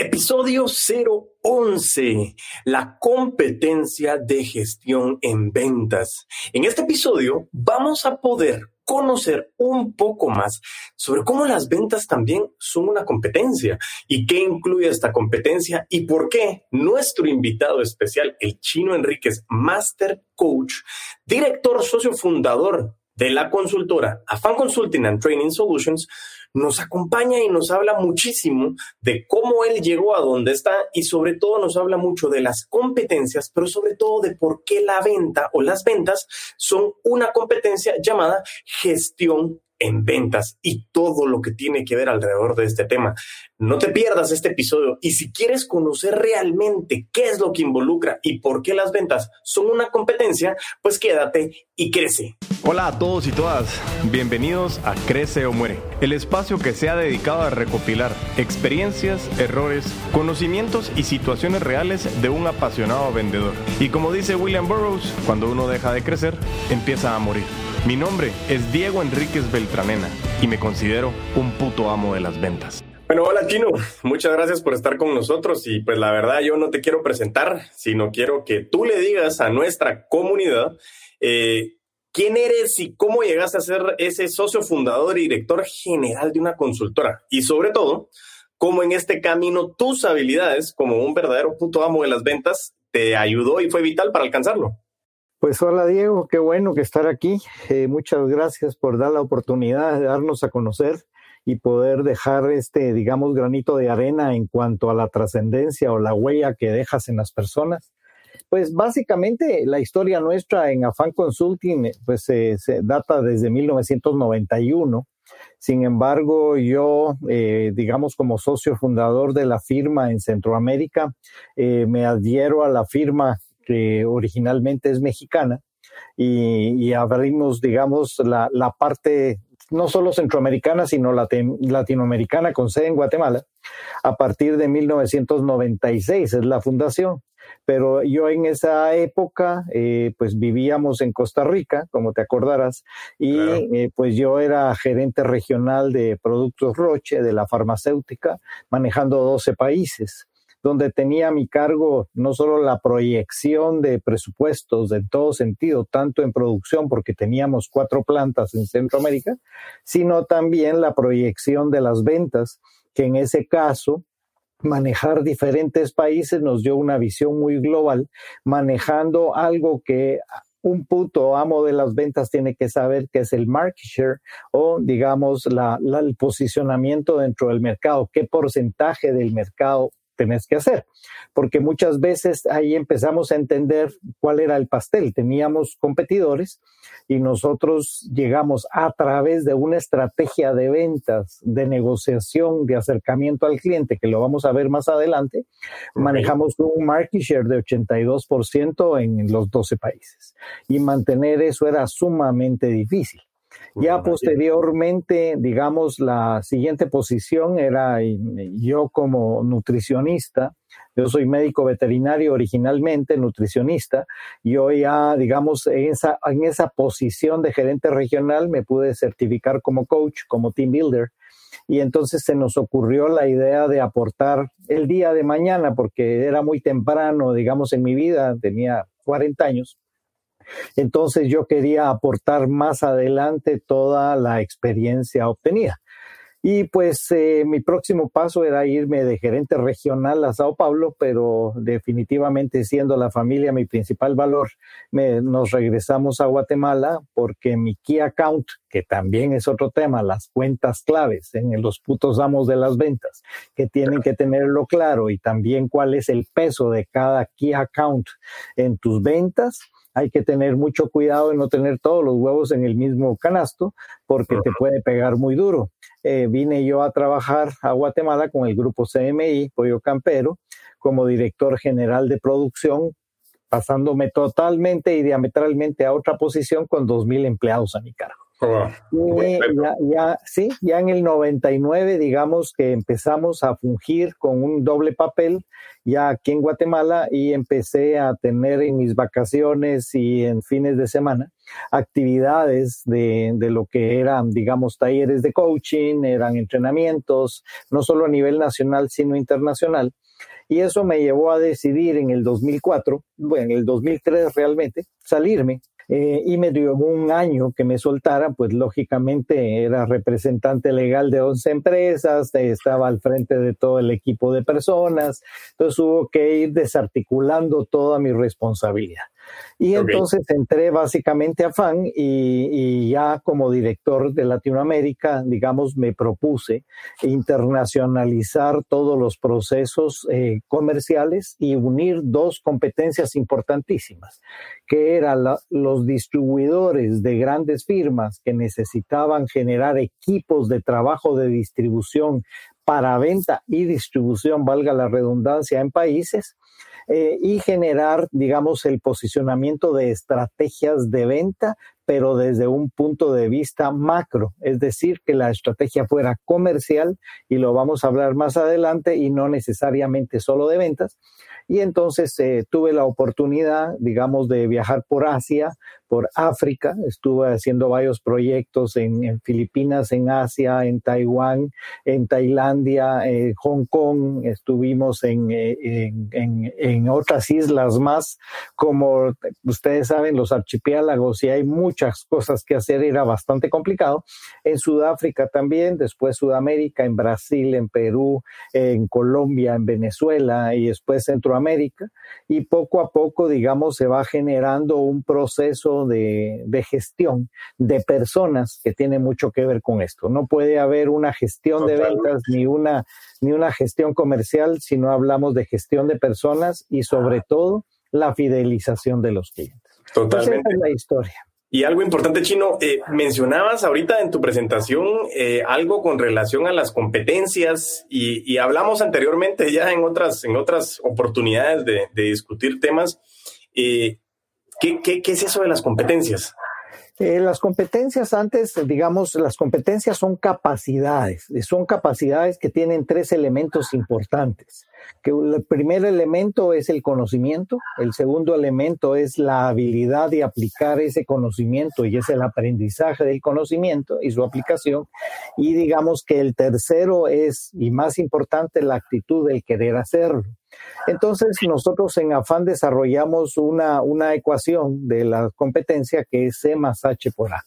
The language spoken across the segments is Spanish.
Episodio 011, la competencia de gestión en ventas. En este episodio vamos a poder conocer un poco más sobre cómo las ventas también son una competencia y qué incluye esta competencia y por qué nuestro invitado especial, el chino Enríquez, Master Coach, director socio fundador de la consultora Afan Consulting and Training Solutions, nos acompaña y nos habla muchísimo de cómo él llegó a donde está y sobre todo nos habla mucho de las competencias, pero sobre todo de por qué la venta o las ventas son una competencia llamada gestión en ventas y todo lo que tiene que ver alrededor de este tema. No te pierdas este episodio y si quieres conocer realmente qué es lo que involucra y por qué las ventas son una competencia, pues quédate y crece. Hola a todos y todas, bienvenidos a Crece o Muere, el espacio que se ha dedicado a recopilar experiencias, errores, conocimientos y situaciones reales de un apasionado vendedor. Y como dice William Burroughs, cuando uno deja de crecer, empieza a morir. Mi nombre es Diego Enríquez Beltranena y me considero un puto amo de las ventas. Bueno, hola Chino, muchas gracias por estar con nosotros y pues la verdad yo no te quiero presentar, sino quiero que tú le digas a nuestra comunidad eh, quién eres y cómo llegaste a ser ese socio fundador y director general de una consultora y sobre todo, cómo en este camino tus habilidades como un verdadero puto amo de las ventas te ayudó y fue vital para alcanzarlo. Pues hola Diego, qué bueno que estar aquí. Eh, muchas gracias por dar la oportunidad de darnos a conocer y poder dejar este, digamos, granito de arena en cuanto a la trascendencia o la huella que dejas en las personas. Pues básicamente la historia nuestra en Afan Consulting pues se data desde 1991. Sin embargo, yo, eh, digamos, como socio fundador de la firma en Centroamérica, eh, me adhiero a la firma que originalmente es mexicana, y, abrimos, digamos, la, la, parte no solo centroamericana, sino latinoamericana con sede en Guatemala, a partir de 1996 es la fundación. Pero yo en esa época, eh, pues vivíamos en Costa Rica, como te acordarás, y eh, pues yo era gerente regional de productos Roche, de la farmacéutica, manejando 12 países donde tenía mi cargo no solo la proyección de presupuestos en todo sentido, tanto en producción, porque teníamos cuatro plantas en Centroamérica, sino también la proyección de las ventas, que en ese caso manejar diferentes países nos dio una visión muy global, manejando algo que un puto amo de las ventas tiene que saber que es el market share o digamos el posicionamiento dentro del mercado, qué porcentaje del mercado tenés que hacer, porque muchas veces ahí empezamos a entender cuál era el pastel. Teníamos competidores y nosotros llegamos a través de una estrategia de ventas, de negociación, de acercamiento al cliente, que lo vamos a ver más adelante, manejamos un market share de 82% en los 12 países y mantener eso era sumamente difícil. Ya posteriormente, digamos, la siguiente posición era yo como nutricionista, yo soy médico veterinario originalmente, nutricionista, y hoy ya, digamos, en esa, en esa posición de gerente regional me pude certificar como coach, como team builder, y entonces se nos ocurrió la idea de aportar el día de mañana, porque era muy temprano, digamos, en mi vida, tenía 40 años, entonces yo quería aportar más adelante toda la experiencia obtenida. Y pues eh, mi próximo paso era irme de gerente regional a Sao Paulo, pero definitivamente siendo la familia mi principal valor, nos regresamos a Guatemala porque mi key account, que también es otro tema, las cuentas claves en los putos amos de las ventas, que tienen que tenerlo claro y también cuál es el peso de cada key account en tus ventas hay que tener mucho cuidado de no tener todos los huevos en el mismo canasto porque te puede pegar muy duro. Eh, vine yo a trabajar a Guatemala con el grupo CMI, Pollo Campero, como director general de producción, pasándome totalmente y diametralmente a otra posición con 2.000 empleados a mi cargo. Oh, ya, ya, sí, ya en el 99, digamos que empezamos a fungir con un doble papel ya aquí en Guatemala y empecé a tener en mis vacaciones y en fines de semana actividades de, de lo que eran, digamos, talleres de coaching, eran entrenamientos, no solo a nivel nacional, sino internacional. Y eso me llevó a decidir en el 2004, bueno, en el 2003 realmente, salirme eh, y me dio un año que me soltara, pues lógicamente era representante legal de 11 empresas, estaba al frente de todo el equipo de personas, entonces hubo que ir desarticulando toda mi responsabilidad. Y entonces entré básicamente a FAN y, ya como director de Latinoamérica, digamos, me propuse internacionalizar todos los procesos eh, comerciales y unir dos competencias importantísimas, que eran los distribuidores de grandes firmas que necesitaban generar equipos de trabajo de distribución para venta y distribución, valga la redundancia, en países eh, y generar, digamos, el posicionamiento de estrategias de venta, pero desde un punto de vista macro, es decir, que la estrategia fuera comercial, y lo vamos a hablar más adelante, y no necesariamente solo de ventas. Y entonces eh, tuve la oportunidad, digamos, de viajar por Asia, por África, estuve haciendo varios proyectos en, Filipinas, en Asia, en Taiwán, en Tailandia, en Hong Kong, estuvimos en, en, en, otras islas más, como ustedes saben, los archipiélagos y hay muchas cosas que hacer, era bastante complicado. En Sudáfrica también, después Sudamérica, en Brasil, en Perú, en Colombia, en Venezuela y después Centroamérica. Y poco a poco, digamos, se va generando un proceso de, gestión de personas que tiene mucho que ver con esto. No puede haber una gestión de ventas ni una, ni una gestión comercial si no hablamos de gestión de personas y sobre todo la fidelización de los clientes. Totalmente. es la historia. Y algo importante, Chino, eh, mencionabas ahorita en tu presentación eh, algo con relación a las competencias y, hablamos anteriormente ya en otras, en otras oportunidades de, discutir temas. Eh, ¿Qué, qué, qué es eso de las competencias? Eh, las competencias antes, digamos, las competencias son capacidades, son capacidades que tienen tres elementos importantes. Que el primer elemento es el conocimiento, el segundo elemento es la habilidad de aplicar ese conocimiento y es el aprendizaje del conocimiento y su aplicación. Y digamos que el tercero es, y más importante, la actitud del querer hacerlo. Entonces, nosotros en Afán desarrollamos una, una ecuación de la competencia que es C más H por A,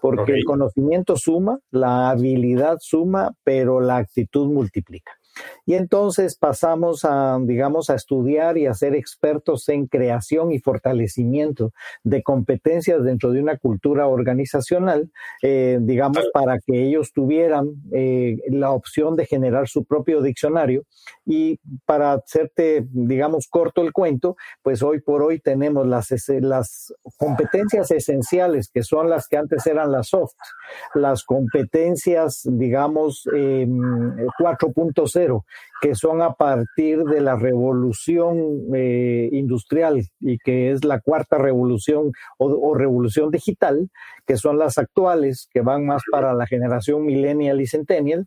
porque el conocimiento suma, la habilidad suma, pero la actitud multiplica. Y entonces pasamos a, digamos, a estudiar y a ser expertos en creación y fortalecimiento de competencias dentro de una cultura organizacional, eh, digamos, para que ellos tuvieran eh, la opción de generar su propio diccionario. Y para hacerte, digamos, corto el cuento, pues hoy por hoy tenemos las, las competencias esenciales, que son las que antes eran las soft, las competencias, digamos, 4.0 que son a partir de la revolución eh, industrial y que es la cuarta revolución o, revolución digital, que son las actuales, que van más para la generación millennial y centennial.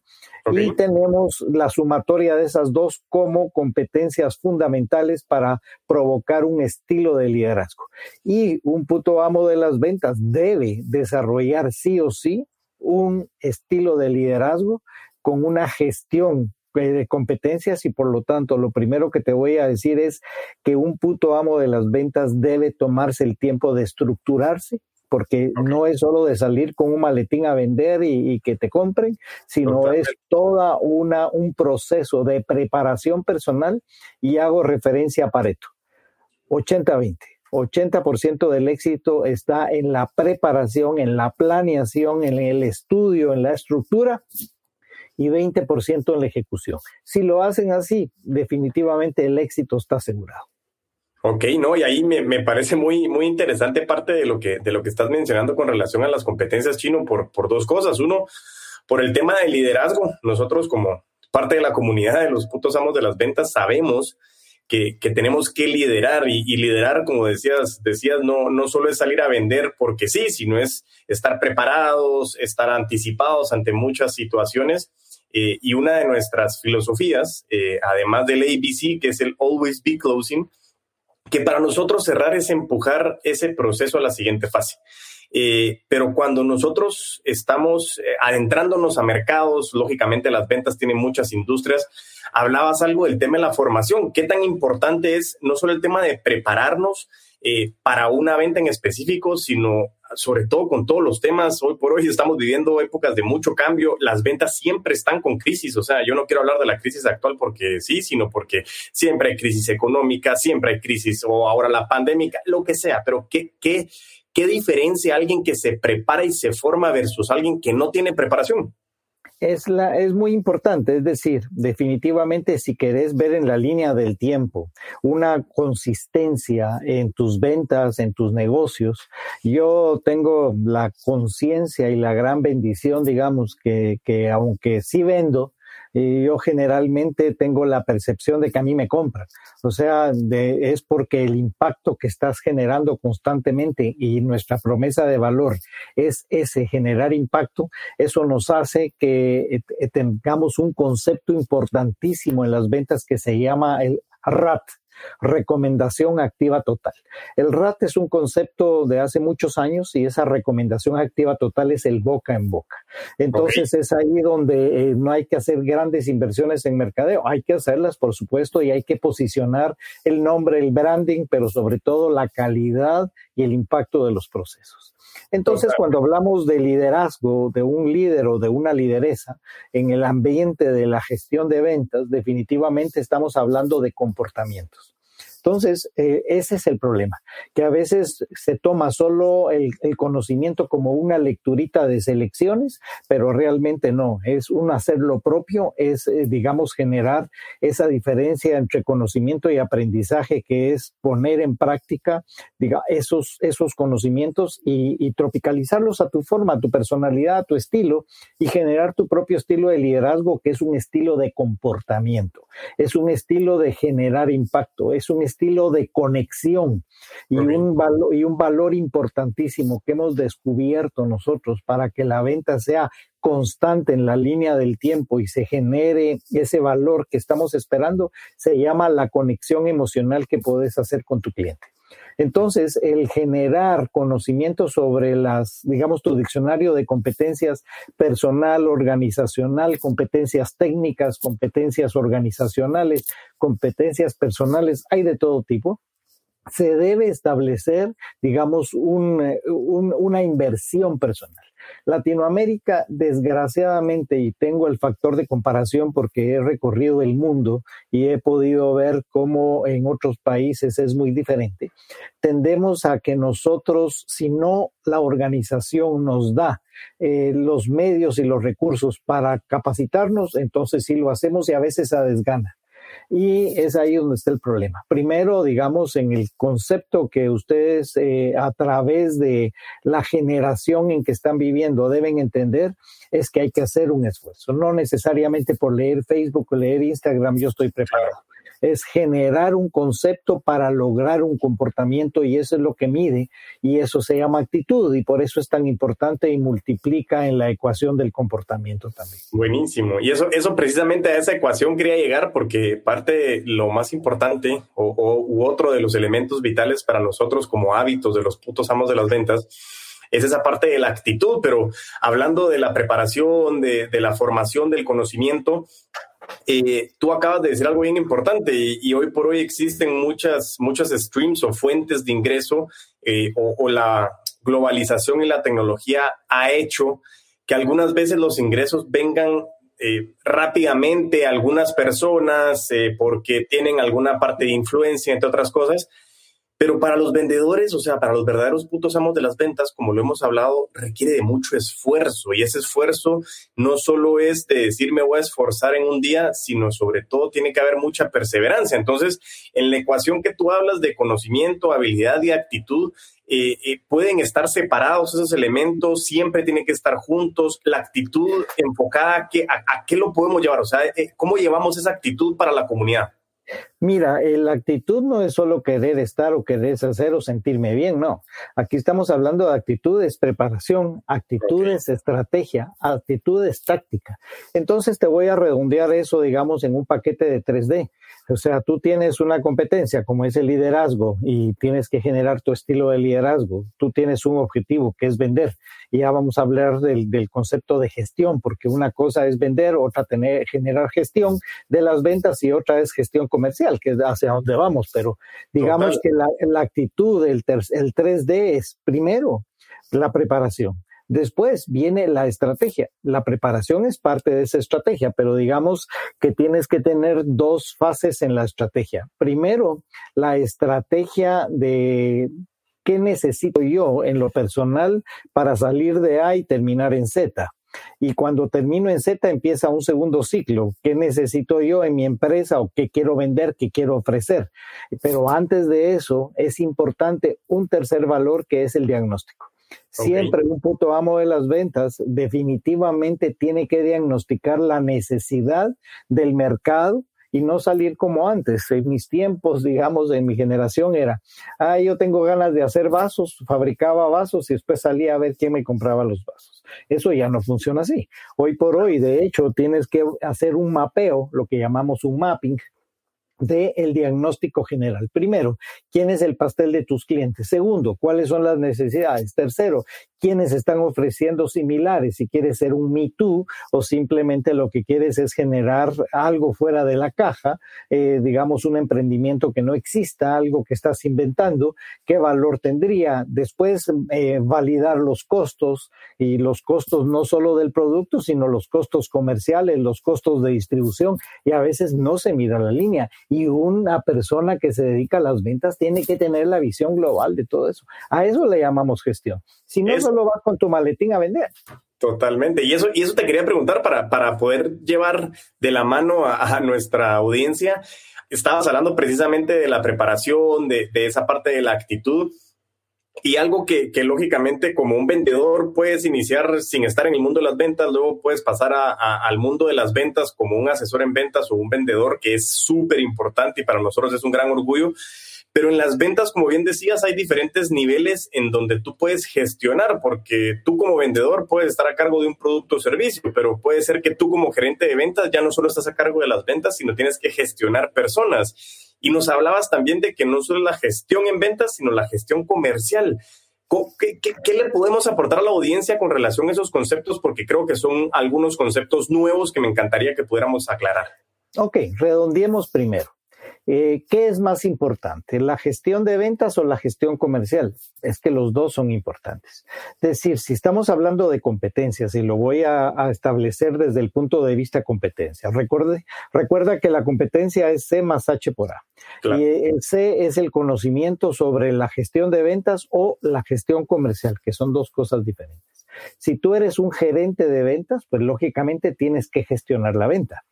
Y tenemos la sumatoria de esas dos como competencias fundamentales para provocar un estilo de liderazgo. Y un puto amo de las ventas debe desarrollar sí o sí un estilo de liderazgo con una gestión de competencias y por lo tanto lo primero que te voy a decir es que un puto amo de las ventas debe tomarse el tiempo de estructurarse porque no es solo de salir con un maletín a vender y, que te compren, sino es toda una un proceso de preparación personal y hago referencia a Pareto. 80-20. 80% del éxito está en la preparación, en la planeación, en el estudio, en la estructura y 20% en la ejecución. Si lo hacen así, definitivamente el éxito está asegurado. Ok, no, y ahí me, parece muy, muy interesante parte de lo, que, de lo que estás mencionando con relación a las competencias chino por, por dos cosas. Uno, por el tema del liderazgo. Nosotros como parte de la comunidad de los putos amos de las ventas sabemos que, tenemos que liderar y, liderar, como decías, decías, no, no solo es salir a vender porque sí, sino es estar preparados, estar anticipados ante muchas situaciones. Eh, y una de nuestras filosofías, eh, además del ABC, que es el Always Be Closing, que para nosotros cerrar es empujar ese proceso a la siguiente fase. Eh, pero cuando nosotros estamos adentrándonos a mercados, lógicamente las ventas tienen muchas industrias, hablabas algo del tema de la formación. ¿Qué tan importante es no solo el tema de prepararnos eh, para una venta en específico, sino sobre todo con todos los temas? Hoy por hoy estamos viviendo épocas de mucho cambio. Las ventas siempre están con crisis. O sea, yo no quiero hablar de la crisis actual porque sí, sino porque siempre hay crisis económica, siempre hay crisis o ahora la pandemia, lo que sea. Pero ¿qué, qué, qué diferencia alguien que se prepara y se forma versus alguien que no tiene preparación? es, la, es muy importante, es decir, definitivamente si querés ver en la línea del tiempo una consistencia en tus ventas, en tus negocios, yo tengo la conciencia y la gran bendición, digamos, que, que aunque sí vendo, y yo generalmente tengo la percepción de que a mí me compran. O sea, es porque el impacto que estás generando constantemente y nuestra promesa de valor es ese generar impacto, eso nos hace que eh, tengamos un concepto importantísimo en las ventas que se llama el RAT, recomendación activa total. El RAT es un concepto de hace muchos años y esa recomendación activa total es el boca en boca. Entonces es ahí donde eh, no hay que hacer grandes inversiones en mercadeo, hay que hacerlas por supuesto y hay que posicionar el nombre, el branding, pero sobre todo la calidad y el impacto de los procesos. Entonces, cuando hablamos de liderazgo, de un líder o de una lideresa en el ambiente de la gestión de ventas, definitivamente estamos hablando de comportamientos. Entonces, eh, ese es el problema, que a veces se toma solo el, conocimiento como una lecturita de selecciones, pero realmente no, es un hacer lo propio, es, eh, digamos, generar esa diferencia entre conocimiento y aprendizaje, que es poner en práctica diga, esos, esos conocimientos y, y tropicalizarlos a tu forma, a tu personalidad, a tu estilo, y generar tu propio estilo de liderazgo, que es un estilo de comportamiento, es un estilo de generar impacto, es un estilo de conexión y un, valor, y un valor importantísimo que hemos descubierto nosotros para que la venta sea constante en la línea del tiempo y se genere ese valor que estamos esperando, se llama la conexión emocional que puedes hacer con tu cliente. Entonces, el generar conocimiento sobre las, digamos, tu diccionario de competencias personal, organizacional, competencias técnicas, competencias organizacionales, competencias personales, hay de todo tipo se debe establecer, digamos, una inversión personal. Latinoamérica, desgraciadamente, y tengo el factor de comparación porque he recorrido el mundo y he podido ver cómo en otros países es muy diferente, tendemos a que nosotros, si no la organización nos da eh, los medios y los recursos para capacitarnos, entonces sí lo hacemos y a veces a desgana. Y es ahí donde está el problema. Primero, digamos, en el concepto que ustedes eh, a través de la generación en que están viviendo deben entender, es que hay que hacer un esfuerzo. No necesariamente por leer Facebook o leer Instagram, yo estoy preparado es generar un concepto para lograr un comportamiento y eso es lo que mide y eso se llama actitud y por eso es tan importante y multiplica en la ecuación del comportamiento también. Buenísimo. Y eso, eso precisamente a esa ecuación quería llegar porque parte lo más importante o, u otro de los elementos vitales para nosotros como hábitos de los putos amos de las ventas es esa parte de la actitud, pero hablando de la preparación, de, de la formación del conocimiento, eh, tú acabas de decir algo bien importante y, hoy por hoy existen muchas, muchas streams o fuentes de ingreso eh, o, la globalización y la tecnología ha hecho que algunas veces los ingresos vengan eh, rápidamente a algunas personas porque tienen alguna parte de influencia, entre otras cosas, pero para los vendedores, o sea, para los verdaderos putos amos de las ventas, como lo hemos hablado, requiere de mucho esfuerzo. Y ese esfuerzo no solo es de decir me voy a esforzar en un día, sino sobre todo tiene que haber mucha perseverancia. Entonces, en la ecuación que tú hablas de conocimiento, habilidad y actitud, eh, eh, pueden estar separados esos elementos, siempre tienen que estar juntos. La actitud enfocada, a, a, qué lo podemos llevar? O sea, eh, ¿cómo llevamos esa actitud para la comunidad? Mira, la actitud no es solo querer estar o querer hacer o sentirme bien, no. Aquí estamos hablando de actitudes, preparación, actitudes, estrategia, actitudes, táctica. Entonces te voy a redondear eso, digamos, en un paquete de 3D. O sea, tú tienes una competencia como es el liderazgo y tienes que generar tu estilo de liderazgo. Tú tienes un objetivo que es vender. Y ya vamos a hablar del, concepto de gestión, porque una cosa es vender, otra tener, generar gestión de las ventas y otra es gestión comercial, que es hacia dónde vamos. Pero digamos que la, la actitud, el, el 3D es primero la preparación. Después viene la estrategia. La preparación es parte de esa estrategia, pero digamos que tienes que tener dos fases en la estrategia. Primero, la estrategia de qué necesito yo en lo personal para salir de A y terminar en Z. Y cuando termino en Z empieza un segundo ciclo. ¿Qué necesito yo en mi empresa o qué quiero vender, qué quiero ofrecer? Pero antes de eso es importante un tercer valor que es el diagnóstico. Siempre un punto amo de las ventas definitivamente tiene que diagnosticar la necesidad del mercado y no salir como antes. En mis tiempos, digamos, en mi generación era, ah, yo tengo ganas de hacer vasos, fabricaba vasos y después salía a ver quién me compraba los vasos. Eso ya no funciona así. Hoy por hoy, de hecho, tienes que hacer un mapeo, lo que llamamos un mapping, del el diagnóstico general. Primero, ¿quién es el pastel de tus clientes? Segundo, ¿cuáles son las necesidades? Tercero, ¿quiénes están ofreciendo similares? Si quieres ser un Me Too o simplemente lo que quieres es generar algo fuera de la caja, eh, digamos un emprendimiento que no exista, algo que estás inventando, ¿qué valor tendría? Después, eh, validar los costos y los costos no solo del producto, sino los costos comerciales, los costos de distribución y a veces no se mira la línea y una persona que se dedica a las ventas tiene que tener la visión global de todo eso. A eso le llamamos gestión. Si no, solo vas con tu maletín a vender. Totalmente. Y eso, y eso te quería preguntar para, para poder llevar de la mano a, nuestra audiencia. Estabas hablando precisamente de la preparación, de, de esa parte de la actitud. Y algo que, que, lógicamente como un vendedor puedes iniciar sin estar en el mundo de las ventas, luego puedes pasar a, al mundo de las ventas como un asesor en ventas o un vendedor, que es súper importante y para nosotros es un gran orgullo. Pero en las ventas, como bien decías, hay diferentes niveles en donde tú puedes gestionar, porque tú como vendedor puedes estar a cargo de un producto o servicio, pero puede ser que tú como gerente de ventas ya no solo estás a cargo de las ventas, sino tienes que gestionar personas y nos hablabas también de que no solo la gestión en ventas, sino la gestión comercial. ¿Qué, qué, le podemos aportar a la audiencia con relación a esos conceptos? Porque creo que son algunos conceptos nuevos que me encantaría que pudiéramos aclarar. Ok, redondeemos primero. Eh, ¿Qué es más importante, la gestión de ventas o la gestión comercial? Es que los dos son importantes. Es decir, si estamos hablando de competencias, y lo voy a, establecer desde el punto de vista competencia, recuerde, recuerda que la competencia es C más H por A. Y el C es el conocimiento sobre la gestión de ventas o la gestión comercial, que son dos cosas diferentes. Si tú eres un gerente de ventas, pues lógicamente tienes que gestionar la venta.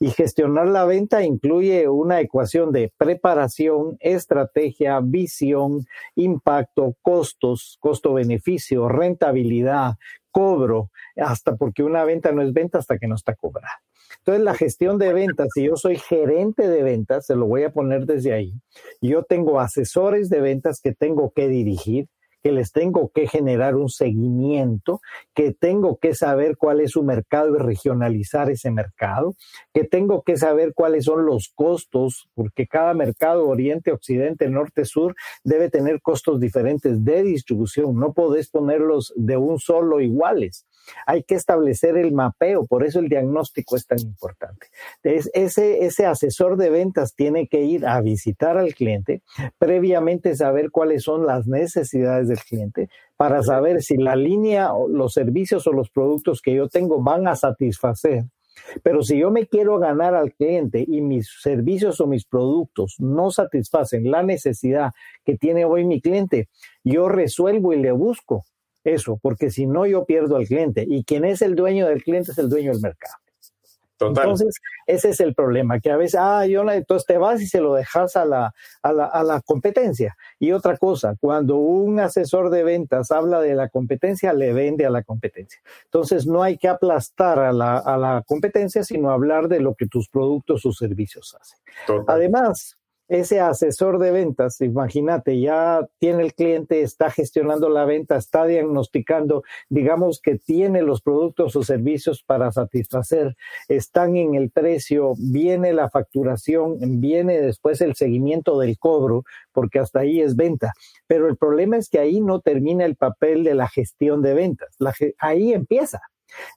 Y gestionar la venta incluye una ecuación de preparación, estrategia, visión, impacto, costos, costo-beneficio, rentabilidad, cobro, hasta porque una venta no es venta hasta que no está cobrada. Entonces, la gestión de ventas, si yo soy gerente de ventas, se lo voy a poner desde ahí, yo tengo asesores de ventas que tengo que dirigir, que les tengo que generar un seguimiento, que tengo que saber cuál es su mercado y regionalizar ese mercado, que tengo que saber cuáles son los costos, porque cada mercado, oriente, occidente, norte, sur, debe tener costos diferentes de distribución. No podés ponerlos de un solo iguales. Hay que establecer el mapeo, por eso el diagnóstico es tan importante. ese, ese asesor de ventas tiene que ir a visitar al cliente, previamente saber cuáles son las necesidades del cliente, para saber si la línea, los servicios o los productos que yo tengo van a satisfacer. Pero si yo me quiero ganar al cliente y mis servicios o mis productos no satisfacen la necesidad que tiene hoy mi cliente, yo resuelvo y le busco eso, porque si no yo pierdo al cliente y quien es el dueño del cliente es el dueño del mercado. Entonces, ese es el problema, que a veces, ah, yo, entonces te vas y se lo dejas a la, a, la, a la competencia. Y otra cosa, cuando un asesor de ventas habla de la competencia, le vende a la competencia. Entonces, no hay que aplastar a la, a la competencia, sino hablar de lo que tus productos o servicios hacen. Además, ese asesor de ventas, imagínate, ya tiene el cliente, está gestionando la venta, está diagnosticando, digamos que tiene los productos o servicios para satisfacer, están en el precio, viene la facturación, viene después el seguimiento del cobro, porque hasta ahí es venta. Pero el problema es que ahí no termina el papel de la gestión de ventas, ahí empieza.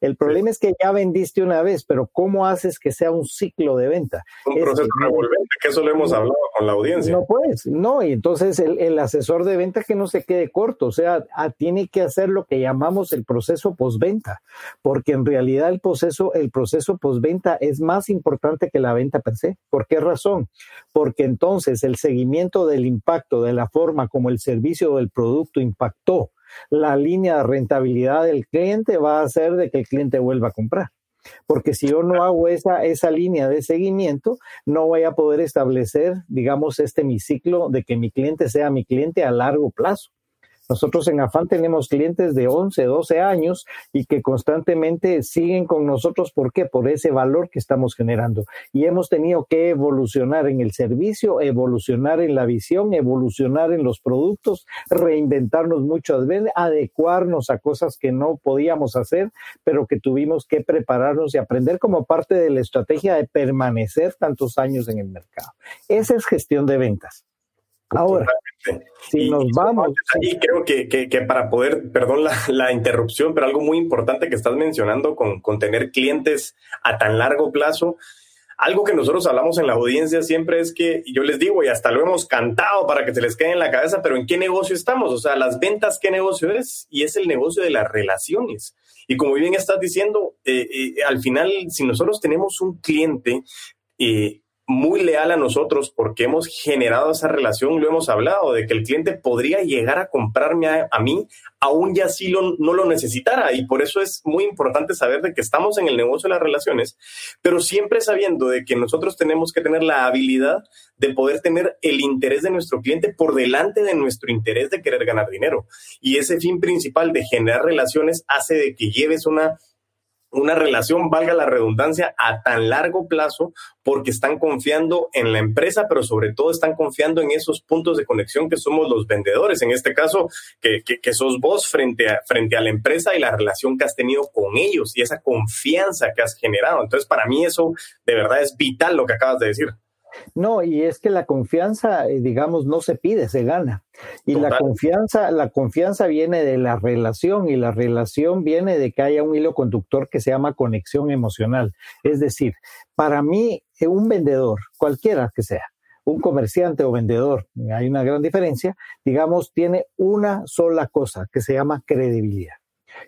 El problema es que ya vendiste una vez, pero ¿cómo haces que sea un ciclo de venta? Un proceso revolvente, que eso lo hemos hablado con la audiencia. No puedes, no, y entonces el, asesor de venta que no se quede corto, o sea, tiene que hacer lo que llamamos el proceso postventa, porque en realidad el proceso, el proceso postventa es más importante que la venta per se. ¿Por qué razón? Porque entonces el seguimiento del impacto, de la forma como el servicio o el producto impactó la línea de rentabilidad del cliente va a hacer de que el cliente vuelva a comprar. Porque si yo no hago esa, esa línea de seguimiento, no voy a poder establecer, digamos, este mi ciclo de que mi cliente sea mi cliente a largo plazo. Nosotros en Afán tenemos clientes de 11, 12 años y que constantemente siguen con nosotros. ¿Por qué? Por ese valor que estamos generando. Y hemos tenido que evolucionar en el servicio, evolucionar en la visión, evolucionar en los productos, reinventarnos mucho, adecuarnos a cosas que no podíamos hacer, pero que tuvimos que prepararnos y aprender como parte de la estrategia de permanecer tantos años en el mercado. Esa es gestión de ventas. Ahora, si nos vamos. Ahí creo que, que, para poder, perdón la, la, interrupción, pero algo muy importante que estás mencionando con, con tener clientes a tan largo plazo. Algo que nosotros hablamos en la audiencia siempre es que, yo les digo, y hasta lo hemos cantado para que se les quede en la cabeza, pero ¿en qué negocio estamos? O sea, las ventas, ¿qué negocio es? Y es el negocio de las relaciones. Y como bien estás diciendo, eh, eh, al final, si nosotros tenemos un cliente, eh, muy leal a nosotros porque hemos generado esa relación, lo hemos hablado, de que el cliente podría llegar a comprarme a, mí, aún ya sí lo, no lo necesitara. Y por eso es muy importante saber de que estamos en el negocio de las relaciones, pero siempre sabiendo de que nosotros tenemos que tener la habilidad de poder tener el interés de nuestro cliente por delante de nuestro interés de querer ganar dinero. Y ese fin principal de generar relaciones hace de que lleves una una relación, valga la redundancia, a tan largo plazo porque están confiando en la empresa, pero sobre todo están confiando en esos puntos de conexión que somos los vendedores. En este caso, que, que, sos vos frente a, frente a la empresa y la relación que has tenido con ellos y esa confianza que has generado. Entonces, para mí eso de verdad es vital lo que acabas de decir. No, y es que la confianza, eh, digamos, no se pide, se gana. Y la confianza, la confianza viene de la relación y la relación viene de que haya un hilo conductor que se llama conexión emocional. Es decir, para mí, eh, un vendedor, cualquiera que sea, un comerciante o vendedor, hay una gran diferencia, digamos, tiene una sola cosa que se llama credibilidad.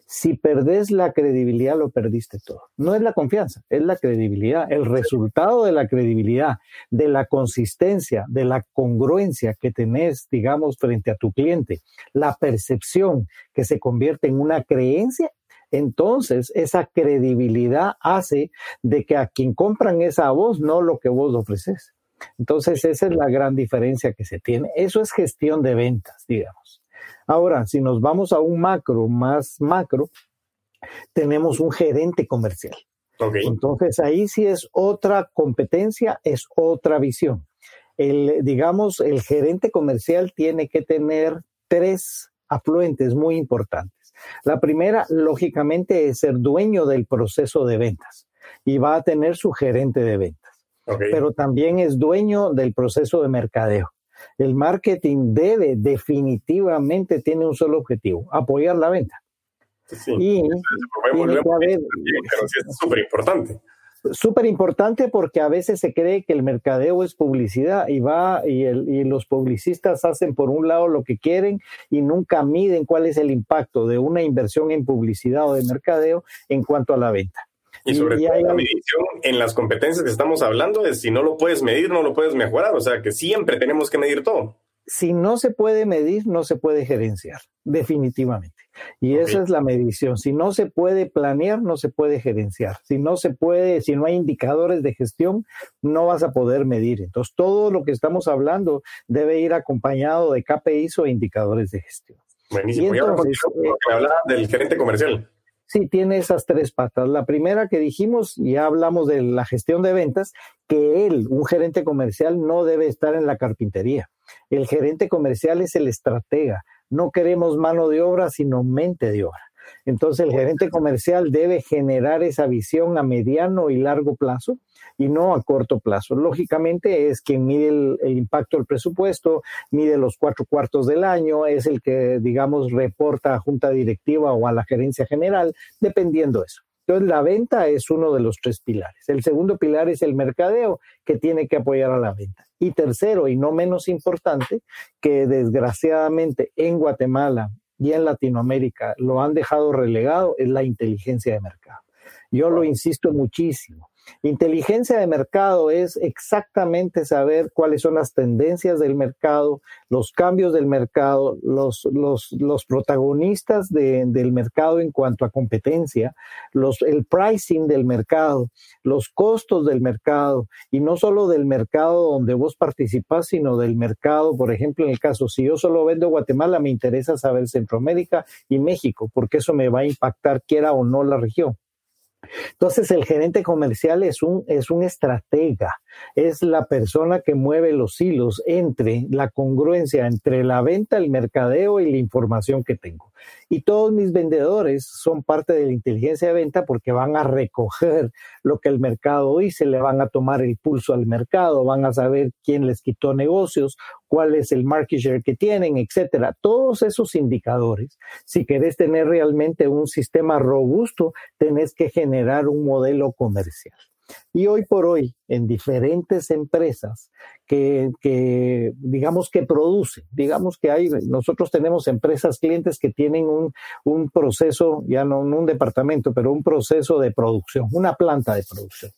Si perdés la credibilidad, lo perdiste todo. No es la confianza, es la credibilidad. El resultado de la credibilidad, de la consistencia, de la congruencia que tenés, digamos, frente a tu cliente, la percepción que se convierte en una creencia, entonces esa credibilidad hace de que a quien compran esa voz, no lo que vos ofreces. Entonces esa es la gran diferencia que se tiene. Eso es gestión de ventas, digamos. Ahora, si nos vamos a un macro más macro, tenemos un gerente comercial. Entonces ahí sí es otra competencia, es otra visión. El, digamos, el gerente comercial tiene que tener tres afluentes muy importantes. La primera, lógicamente, es ser dueño del proceso de ventas y va a tener su gerente de ventas. Pero también es dueño del proceso de mercadeo. El marketing debe, definitivamente, tiene un solo objetivo, apoyar la venta. Sí, y es súper importante. Súper importante porque a veces se cree que el mercadeo es publicidad y va y, y, los publicistas hacen por un lado lo que quieren y nunca miden cuál es el impacto de una inversión en publicidad o de mercadeo en cuanto a la venta. Y sobre todo la medición en las competencias que estamos hablando es si no lo puedes medir, no lo puedes mejorar. O sea que siempre tenemos que medir todo. Si no se puede medir, no se puede gerenciar, definitivamente. Y esa es la medición. Si no se puede planear, no se puede gerenciar. Si no se puede, si no hay indicadores de gestión, no vas a poder medir. Entonces, todo lo que estamos hablando debe ir acompañado de KPIs o indicadores de gestión. Buenísimo. Y entonces, y habla del gerente comercial. Sí, tiene esas tres patas. La primera que dijimos, ya hablamos de la gestión de ventas, que él, un gerente comercial, no debe estar en la carpintería. El gerente comercial es el estratega. No queremos mano de obra, sino mente de obra. Entonces el gerente comercial debe generar esa visión a mediano y largo plazo y no a corto plazo. Lógicamente es quien mide el, impacto del presupuesto, mide los cuatro cuartos del año, es el que, digamos, reporta a junta directiva o a la gerencia general, dependiendo de eso. Entonces, la venta es uno de los tres pilares. El segundo pilar es el mercadeo, que tiene que apoyar a la venta. Y tercero, y no menos importante, que desgraciadamente en Guatemala y en Latinoamérica lo han dejado relegado, es la inteligencia de mercado. Yo lo insisto muchísimo. Inteligencia de mercado es exactamente saber cuáles son las tendencias del mercado, los cambios del mercado, los, los, los protagonistas del mercado en cuanto a competencia, los, el pricing del mercado, los costos del mercado, y no solo del mercado donde vos participás, sino del mercado, por ejemplo, en el caso, si yo solo vendo Guatemala, me interesa saber Centroamérica y México, porque eso me va a impactar quiera o no la región. Entonces el gerente comercial es un, es un estratega, es la persona que mueve los hilos entre la congruencia entre la venta, el mercadeo y la información que tengo. Y todos mis vendedores son parte de la inteligencia de venta porque van a recoger lo que el mercado dice, le van a tomar el pulso al mercado, van a saber quién les quitó negocios, cuál es el market share que tienen, etcétera. Todos esos indicadores, si querés tener realmente un sistema robusto, tenés que generar un modelo comercial. Y hoy por hoy, en diferentes empresas que, digamos que producen, digamos que hay, nosotros tenemos empresas clientes que tienen un, un proceso, ya no un departamento, pero un proceso de producción, una planta de producción.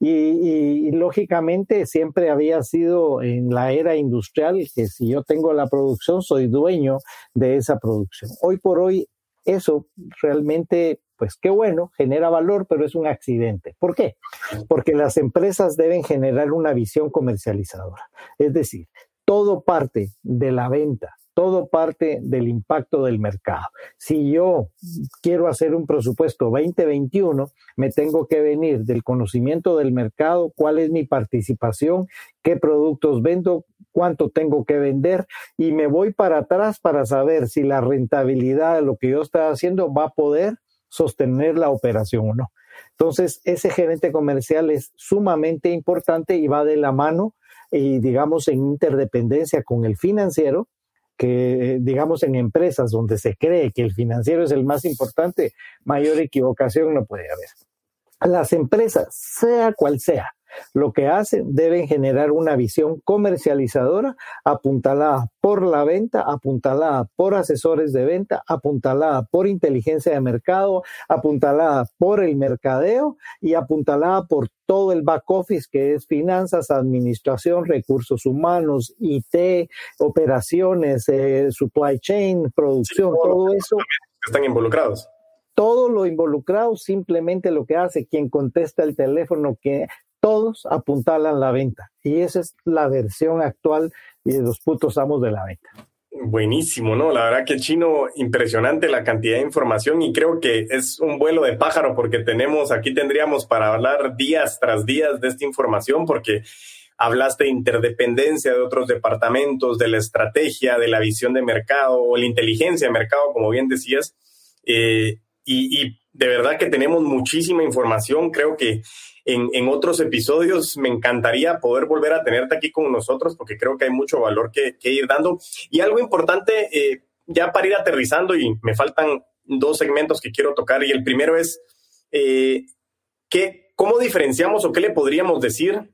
Y, lógicamente siempre había sido en la era industrial que si yo tengo la producción soy dueño de esa producción. Hoy por hoy eso realmente pues qué bueno, genera valor, pero es un accidente. ¿Por qué? Porque las empresas deben generar una visión comercializadora. Es decir, todo parte de la venta, todo parte del impacto del mercado. Si yo quiero hacer un presupuesto 2021, me tengo que venir del conocimiento del mercado, cuál es mi participación, qué productos vendo, cuánto tengo que vender y me voy para atrás para saber si la rentabilidad de lo que yo estoy haciendo va a poder sostener la operación o no. Entonces, ese gerente comercial es sumamente importante y va de la mano y digamos en interdependencia con el financiero, que digamos en empresas donde se cree que el financiero es el más importante, mayor equivocación no puede haber. Las empresas, sea cual sea, lo que hacen deben generar una visión comercializadora apuntalada por la venta, apuntalada por asesores de venta, apuntalada por inteligencia de mercado, apuntalada por el mercadeo y apuntalada por todo el back office que es finanzas, administración, recursos humanos, IT, operaciones, eh, supply chain, producción, todo eso. Están involucrados todo lo involucrado simplemente lo que hace quien contesta el teléfono, que todos apuntalan la venta. Y esa es la versión actual de los putos amos de la venta. Buenísimo, ¿no? La verdad que chino, impresionante la cantidad de información y creo que es un vuelo de pájaro porque tenemos, aquí tendríamos para hablar días tras días de esta información porque hablaste de interdependencia de otros departamentos, de la estrategia, de la visión de mercado o la inteligencia de mercado, como bien decías. Eh, y, y de verdad que tenemos muchísima información. Creo que en, otros episodios. Me encantaría poder volver a tenerte aquí con nosotros porque creo que hay mucho valor que, ir dando. Y algo importante, eh, ya para ir aterrizando, y me faltan dos segmentos que quiero tocar. Y el primero es, eh, ¿cómo diferenciamos o qué le podríamos decir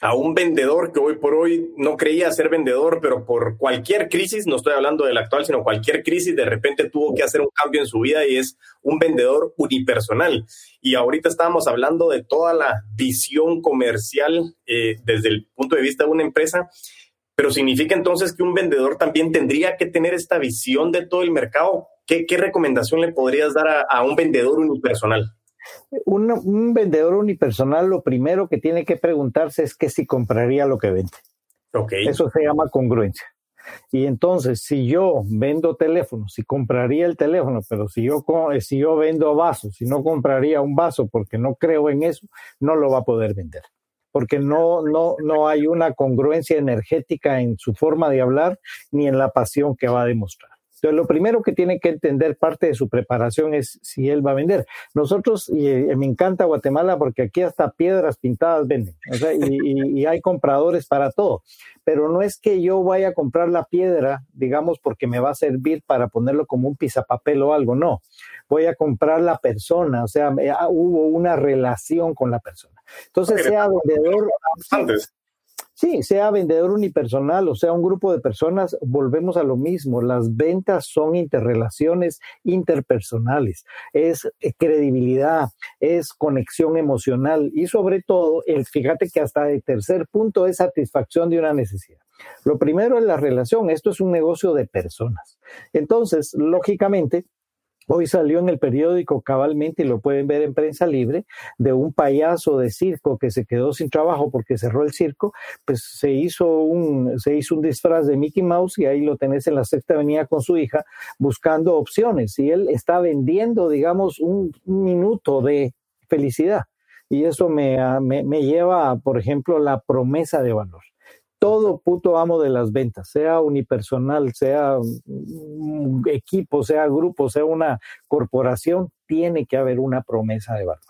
a un vendedor que hoy por hoy no creía ser vendedor, pero por cualquier crisis, no estoy hablando del actual, sino cualquier crisis, de repente tuvo que hacer un cambio en su vida y es un vendedor unipersonal. Y ahorita estábamos hablando de toda la visión comercial eh, desde el punto de vista de una empresa, pero significa entonces que un vendedor también tendría que tener esta visión de todo el mercado. ¿Qué, recomendación le podrías dar a, un vendedor unipersonal? Un vendedor unipersonal lo primero que tiene que preguntarse es que si compraría lo que vende. Okay. Eso se llama congruencia. Y entonces, si yo vendo teléfonos, si compraría el teléfono, pero si yo, si yo vendo vasos, si no compraría un vaso porque no creo en eso, no lo va a poder vender. Porque no, no, no hay una congruencia energética en su forma de hablar ni en la pasión que va a demostrar. Entonces, lo primero que tiene que entender parte de su preparación es si él va a vender. Nosotros, y, eh, me encanta Guatemala porque aquí hasta piedras pintadas venden, y, hay compradores para todo. Pero no es que yo vaya a comprar la piedra, digamos, porque me va a servir para ponerlo como un pisapapel o algo, no. Voy a comprar la persona, o sea, ah, hubo una relación con la persona. Entonces, sea vendedor. Sí, sea vendedor unipersonal o sea un grupo de personas, volvemos a lo mismo. Las ventas son interrelaciones interpersonales, es eh, credibilidad, es conexión emocional y sobre todo, el, fíjate que hasta el tercer punto es satisfacción de una necesidad. Lo primero es la relación, esto es un negocio de personas. Entonces, lógicamente, Hoy salió en el periódico cabalmente, y lo pueden ver en prensa libre, de un payaso de circo que se quedó sin trabajo porque cerró el circo, pues se hizo un, se hizo un disfraz de Mickey Mouse y ahí lo tenés en la sexta avenida con su hija buscando opciones. Y él está vendiendo, digamos, un, minuto de felicidad. Y eso me, me, me lleva, por ejemplo, la promesa de valor todo puto amo de las ventas, sea unipersonal, sea un equipo, sea grupo, sea una corporación, tiene que haber una promesa de valor.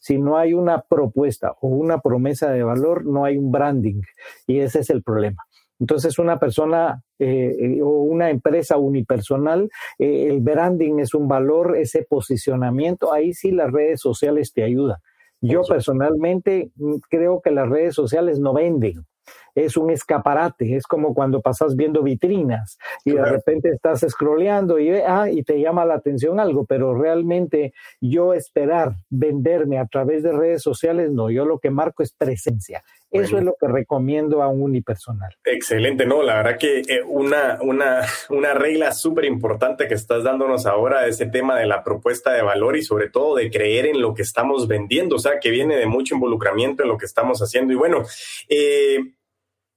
Si no hay una propuesta o una promesa de valor, no hay un branding y ese es el problema. Entonces, una persona eh, eh, o una empresa unipersonal, eh, el branding es un valor, ese posicionamiento, ahí sí las redes sociales te ayudan. Yo personalmente mm, creo que las redes sociales no venden es un escaparate, es como cuando pasas viendo vitrinas y de repente estás scrolleando y, ah, y te llama la atención algo, pero realmente yo esperar venderme a través de redes sociales, no, yo lo que marco es presencia. Eso es lo que recomiendo a un unipersonal. Excelente, no, la verdad que eh, una, una, una regla súper importante que estás dándonos ahora es ese tema de la propuesta de valor y sobre todo de creer en lo que estamos vendiendo, o sea, que viene de mucho involucramiento en lo que estamos haciendo. Y bueno, eh,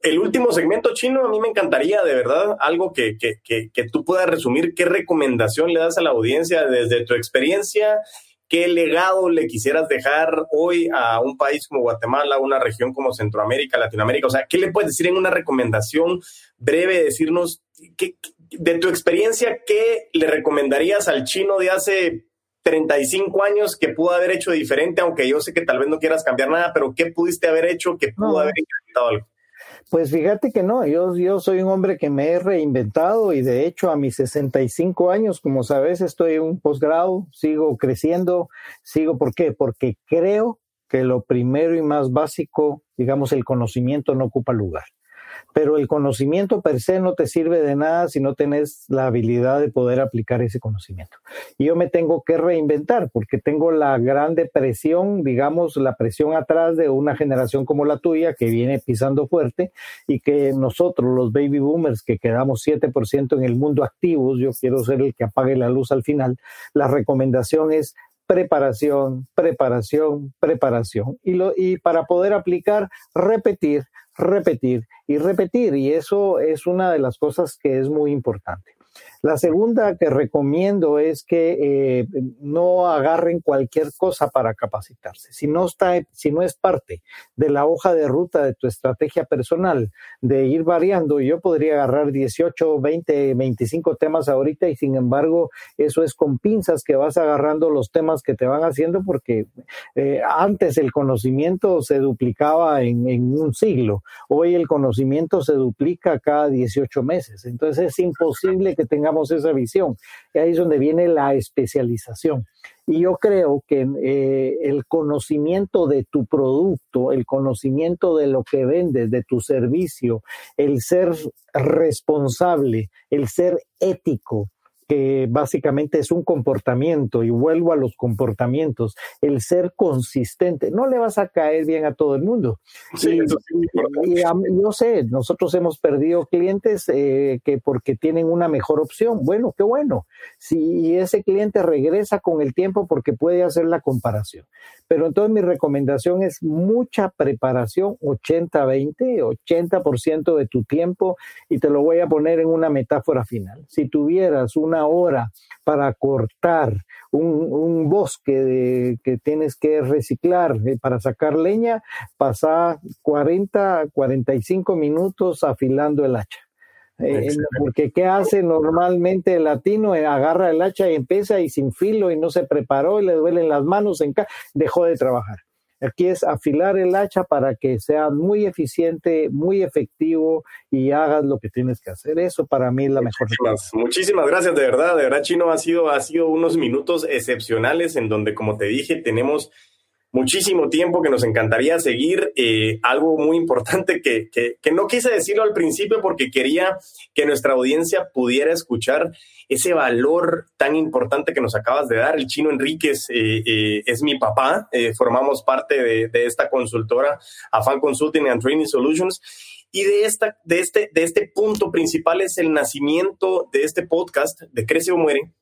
el último segmento chino, a mí me encantaría, de verdad, algo que, que, que, tú puedas resumir, qué recomendación le das a la audiencia desde tu experiencia, qué legado le quisieras dejar hoy a un país como Guatemala, una región como Centroamérica, Latinoamérica, o sea, ¿qué le puedes decir en una recomendación breve, decirnos qué, de tu experiencia, qué le recomendarías al chino de hace 35 años que pudo haber hecho diferente, aunque yo sé que tal vez no quieras cambiar nada, pero qué pudiste haber hecho que pudo haber incrementado algo? Pues fíjate que no, yo, yo soy un hombre que me he reinventado y de hecho a mis 65 años, como sabes, estoy en un posgrado, sigo creciendo, sigo, ¿por qué? Porque creo que lo primero y más básico, digamos, el conocimiento no ocupa lugar pero el conocimiento per se no te sirve de nada si no tenés la habilidad de poder aplicar ese conocimiento. Y yo me tengo que reinventar porque tengo la grande presión, digamos, la presión atrás de una generación como la tuya que viene pisando fuerte y que nosotros, los baby boomers, que quedamos 7% en el mundo activos, yo quiero ser el que apague la luz al final, la recomendación es preparación, preparación, preparación. Y, lo, y para poder aplicar, repetir, repetir y repetir. Y eso es una de las cosas que es muy importante. La segunda que recomiendo es que eh, no agarren cualquier cosa para capacitarse. Si no, está, si no es parte de la hoja de ruta de tu estrategia personal, de ir variando, yo podría agarrar 18, 20, 25 temas ahorita y sin embargo eso es con pinzas que vas agarrando los temas que te van haciendo porque eh, antes el conocimiento se duplicaba en, en un siglo, hoy el conocimiento se duplica cada 18 meses. Entonces es imposible que tengamos esa visión. Ahí es donde viene la especialización. Y yo creo que eh, el conocimiento de tu producto, el conocimiento de lo que vendes, de tu servicio, el ser responsable, el ser ético, que básicamente es un comportamiento, y vuelvo a los comportamientos, el ser consistente, no le vas a caer bien a todo el mundo. Sí, y, yo sé, nosotros hemos perdido clientes eh, que porque tienen una mejor opción, bueno, qué bueno, si ese cliente regresa con el tiempo porque puede hacer la comparación. Pero entonces mi recomendación es mucha preparación, 80-20, 80% de tu tiempo, y te lo voy a poner en una metáfora final. Si tuvieras una hora para cortar un, bosque que tienes que reciclar eh, para sacar leña, pasa 40, 45 minutos afilando el hacha. Eh, porque ¿qué hace normalmente el latino? Eh, agarra el hacha y empieza y sin filo y no se preparó y le duelen las manos, en dejó de trabajar. Aquí es afilar el hacha para que sea muy eficiente, muy efectivo y hagas lo que tienes que hacer. Eso para mí es la mejor. Muchísimas, muchísimas gracias, de verdad, de verdad, Chino, ha sido, ha sido unos minutos excepcionales en donde, como te dije, tenemos muchísimo tiempo que nos encantaría seguir. Eh, algo muy importante que, que, no quise decirlo al principio porque quería que nuestra audiencia pudiera escuchar ese valor tan importante que nos acabas de dar. El chino Enríquez eh, eh, es mi papá, formamos parte de, esta consultora, Afan Consulting and Training Solutions. Y de, esta, de, este, de este punto principal es el nacimiento de este podcast de Crece o Muere,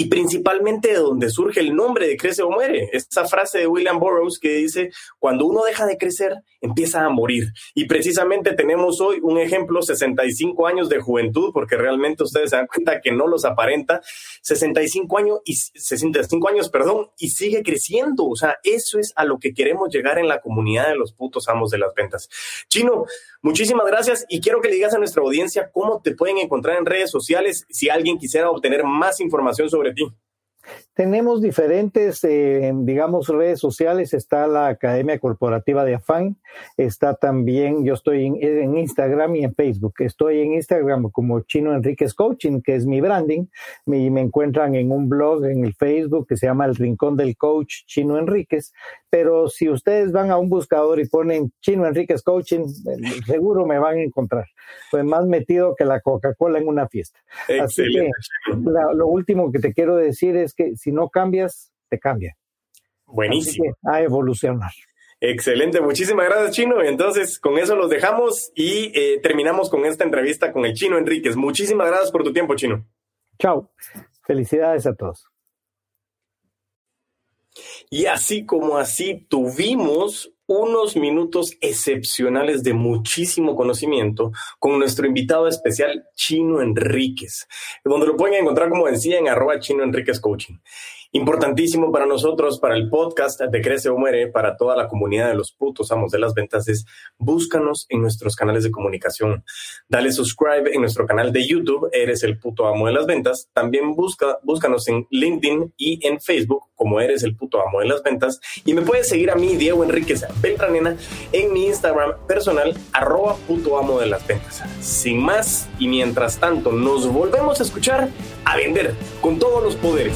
y principalmente de donde surge el nombre de Crece o Muere. Esa frase de William Burroughs que dice, cuando uno deja de crecer, empieza a morir. Y precisamente tenemos hoy un ejemplo, 65 años de juventud, porque realmente ustedes se dan cuenta que no los aparenta, 65 años y 65 años, perdón, y sigue creciendo. O sea, eso es a lo que queremos llegar en la comunidad de los putos amos de las ventas. Chino, muchísimas gracias y quiero que le digas a nuestra audiencia cómo te pueden encontrar en redes sociales si alguien quisiera obtener más información sobre Moredim. Tenemos diferentes, eh, digamos, redes sociales. Está la Academia Corporativa de Afán. Está también, yo estoy en, Instagram y en Facebook. Estoy en Instagram como Chino Enríquez Coaching, que es mi branding. Y me encuentran en un blog en el Facebook que se llama El Rincón del Coach Chino Enríquez. Pero si ustedes van a un buscador y ponen Chino Enríquez Coaching, eh, seguro me van a encontrar. Pues más metido que la Coca-Cola en una fiesta. Así que lo último que te quiero decir es que si no cambias, te cambia. Buenísimo. a evolucionar. Excelente, muchísimas gracias Chino. Entonces, con eso los dejamos y eh, terminamos con esta entrevista con el Chino Enríquez. Muchísimas gracias por tu tiempo, Chino. Chao. Felicidades a todos. Y así como así tuvimos unos minutos excepcionales de muchísimo conocimiento con nuestro invitado especial Chino Enríquez, donde lo pueden encontrar, como decía, en arroba Chino Enríquez Coaching. Importantísimo para nosotros, para el podcast de Crece o Muere, para toda la comunidad de los putos amos de las ventas, es búscanos en nuestros canales de comunicación. Dale subscribe en nuestro canal de YouTube, Eres el puto amo de las ventas. También busca, búscanos en LinkedIn y en Facebook como Eres el puto amo de las ventas. Y me puedes seguir a mí, Diego Enríquez Beltranena, en mi Instagram personal, arroba puto amo de las ventas. Sin más, y mientras tanto, nos volvemos a escuchar a vender con todos los poderes.